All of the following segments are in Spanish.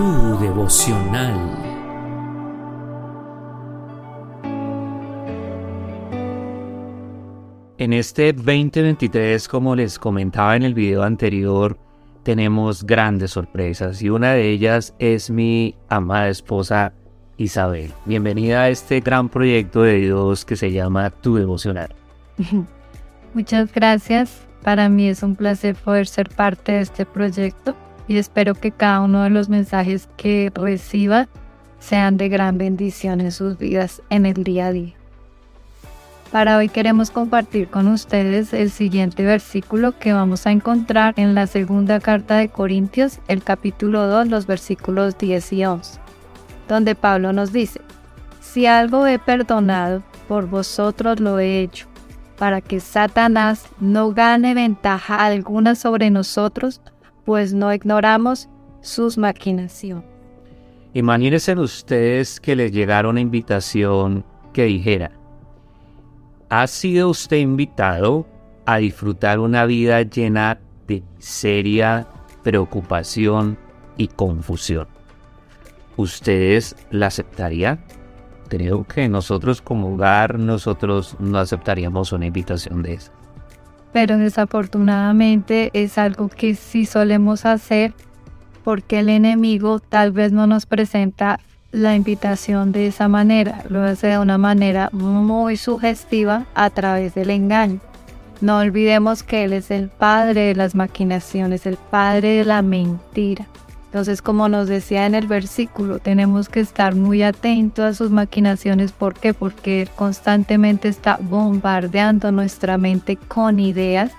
tu devocional. En este 2023, como les comentaba en el video anterior, tenemos grandes sorpresas y una de ellas es mi amada esposa Isabel. Bienvenida a este gran proyecto de Dios que se llama Tu devocional. Muchas gracias. Para mí es un placer poder ser parte de este proyecto y espero que cada uno de los mensajes que reciba sean de gran bendición en sus vidas en el día a día. Para hoy queremos compartir con ustedes el siguiente versículo que vamos a encontrar en la segunda carta de Corintios, el capítulo 2, los versículos 10 y 11, donde Pablo nos dice, si algo he perdonado, por vosotros lo he hecho para que Satanás no gane ventaja alguna sobre nosotros, pues no ignoramos sus maquinaciones. Imagínense ustedes que les llegara una invitación que dijera, ¿ha sido usted invitado a disfrutar una vida llena de miseria, preocupación y confusión? ¿Ustedes la aceptarían? creo que nosotros como hogar, nosotros no aceptaríamos una invitación de esa. Pero desafortunadamente es algo que sí solemos hacer porque el enemigo tal vez no nos presenta la invitación de esa manera, lo hace de una manera muy sugestiva a través del engaño. No olvidemos que Él es el padre de las maquinaciones, el padre de la mentira. Entonces, como nos decía en el versículo, tenemos que estar muy atentos a sus maquinaciones. ¿Por qué? Porque Él constantemente está bombardeando nuestra mente con ideas,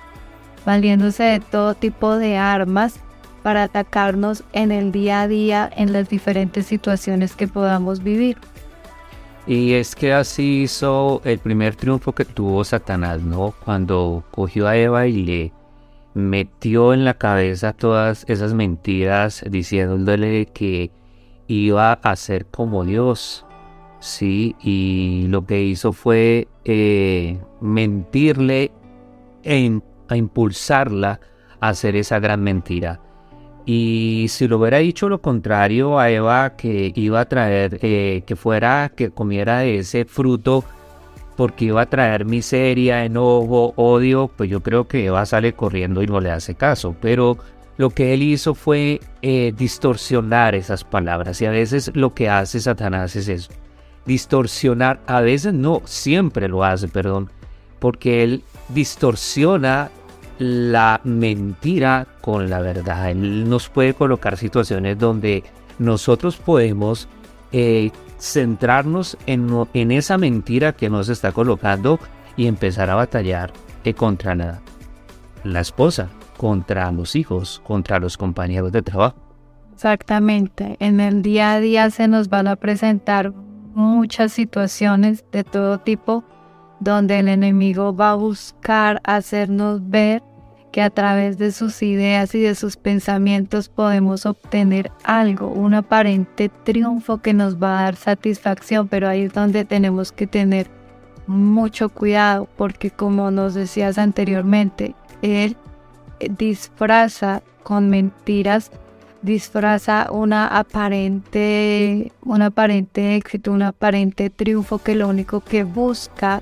valiéndose de todo tipo de armas para atacarnos en el día a día, en las diferentes situaciones que podamos vivir. Y es que así hizo el primer triunfo que tuvo Satanás, ¿no? Cuando cogió a Eva y le metió en la cabeza todas esas mentiras diciéndole que iba a ser como Dios. Sí, y lo que hizo fue eh, mentirle e a impulsarla a hacer esa gran mentira. Y si lo hubiera dicho lo contrario a Eva, que iba a traer, eh, que fuera, que comiera ese fruto porque iba a traer miseria, enojo, odio, pues yo creo que Eva sale corriendo y no le hace caso. Pero lo que él hizo fue eh, distorsionar esas palabras y a veces lo que hace Satanás es eso, distorsionar, a veces no, siempre lo hace, perdón, porque él distorsiona la mentira con la verdad. Él nos puede colocar situaciones donde nosotros podemos eh, centrarnos en, en esa mentira que nos está colocando y empezar a batallar eh, contra la, la esposa, contra los hijos, contra los compañeros de trabajo. Exactamente. En el día a día se nos van a presentar muchas situaciones de todo tipo donde el enemigo va a buscar hacernos ver que a través de sus ideas y de sus pensamientos podemos obtener algo, un aparente triunfo que nos va a dar satisfacción, pero ahí es donde tenemos que tener mucho cuidado porque como nos decías anteriormente, él disfraza con mentiras, disfraza una aparente, un aparente éxito, un aparente triunfo que lo único que busca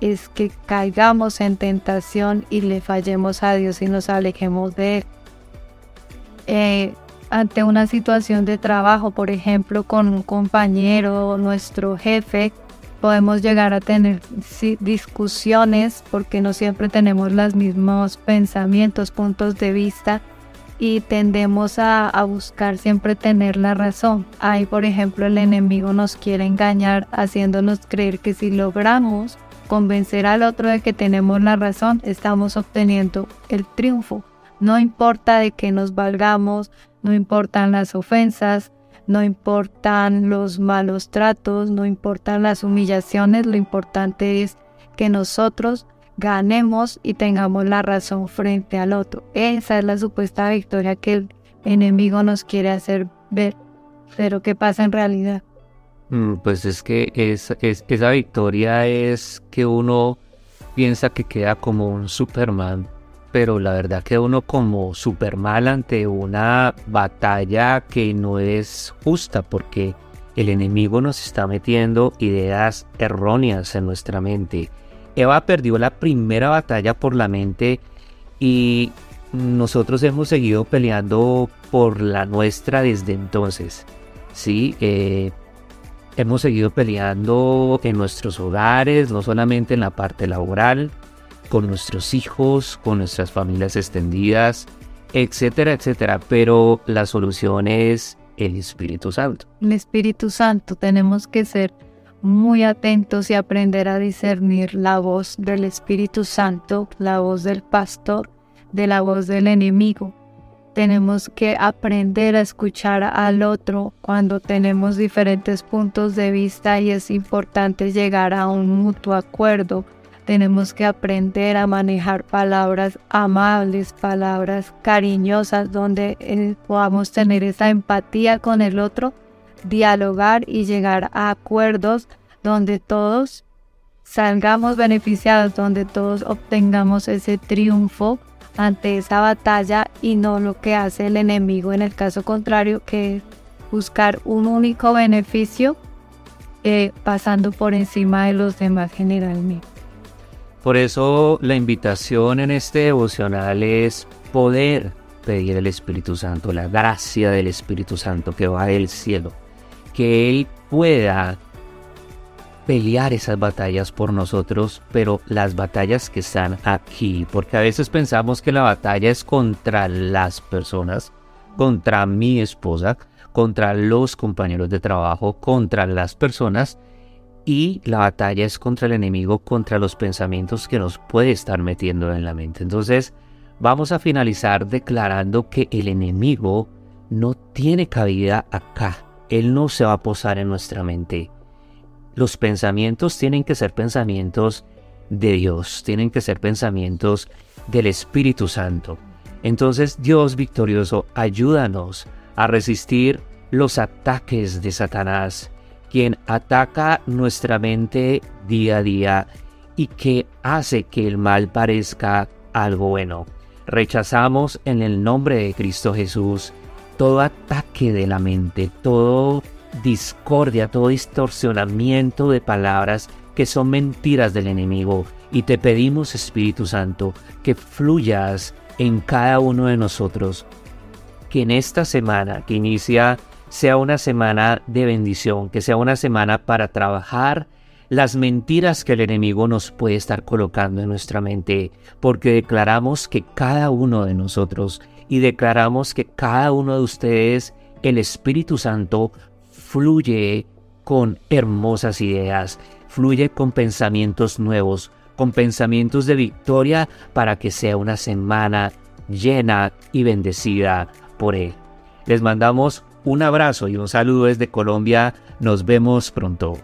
es que caigamos en tentación y le fallemos a Dios y nos alejemos de Él. Eh, ante una situación de trabajo, por ejemplo, con un compañero, nuestro jefe, podemos llegar a tener discusiones porque no siempre tenemos los mismos pensamientos, puntos de vista y tendemos a, a, buscar siempre tener la razón. Ahí, por ejemplo, el enemigo nos quiere engañar haciéndonos creer que si logramos convencer al otro de que tenemos la razón, estamos obteniendo el triunfo. No importa de que nos valgamos, no importan las ofensas, no importan los malos tratos, no importan las humillaciones, lo importante es que nosotros ganemos y tengamos la razón frente al otro. Esa es la supuesta victoria que el enemigo nos quiere hacer ver. Pero ¿qué pasa en realidad? Mm, pues es que es, esa victoria es que uno piensa que queda como un Superman pero la verdad que uno como super mal ante una batalla que no es justa porque el enemigo nos está metiendo ideas erróneas en nuestra mente. Eva perdió la primera batalla por la mente y nosotros hemos seguido peleando por la nuestra desde entonces. Sí, eh, hemos seguido peleando en nuestros hogares, no solamente en la parte laboral, con nuestros hijos, con nuestras familias extendidas, etcétera, etcétera. Pero la solución es el Espíritu Santo. El Espíritu Santo tenemos que ser muy atentos y aprender a discernir la voz del Espíritu Santo, la voz del pastor, de la voz del enemigo. Tenemos que aprender a escuchar al otro cuando tenemos diferentes puntos de vista y es importante llegar a un mutuo acuerdo. Tenemos que aprender a manejar palabras amables, palabras cariñosas, donde eh, podamos tener esa empatía con el otro, dialogar y llegar a acuerdos donde todos salgamos beneficiados, donde todos obtengamos ese triunfo ante esa batalla y no lo que hace el enemigo en el caso contrario, que es buscar un único beneficio eh, pasando por encima de los demás generalmente. Por eso la invitación en este devocional es poder pedir el Espíritu Santo, la gracia del Espíritu Santo que va del cielo, que Él pueda pelear esas batallas por nosotros, pero las batallas que están aquí, porque a veces pensamos que la batalla es contra las personas, contra mi esposa, contra los compañeros de trabajo, contra las personas, y la batalla es contra el enemigo, contra los pensamientos que nos puede estar metiendo en la mente. Entonces, vamos a finalizar declarando que el enemigo no tiene cabida acá. Él no se va a posar en nuestra mente. Los pensamientos tienen que ser pensamientos de Dios, tienen que ser pensamientos del Espíritu Santo. Entonces, Dios victorioso, ayúdanos a resistir los ataques de Satanás quien ataca nuestra mente día a día y que hace que el mal parezca algo bueno. Rechazamos en el nombre de Cristo Jesús todo ataque de la mente, todo discordia, todo distorsionamiento de palabras que son mentiras del enemigo. Y te pedimos, Espíritu Santo, que fluyas en cada uno de nosotros. Que en esta semana que inicia sea una semana de bendición, que sea una semana para trabajar las mentiras que el enemigo nos puede estar colocando en nuestra mente, porque declaramos que cada uno de nosotros y declaramos que cada uno de ustedes, el Espíritu Santo, fluye con hermosas ideas, fluye con pensamientos nuevos, con pensamientos de victoria para que sea una semana llena y bendecida por Él. Les mandamos un abrazo y un saludo desde Colombia. Nos vemos pronto.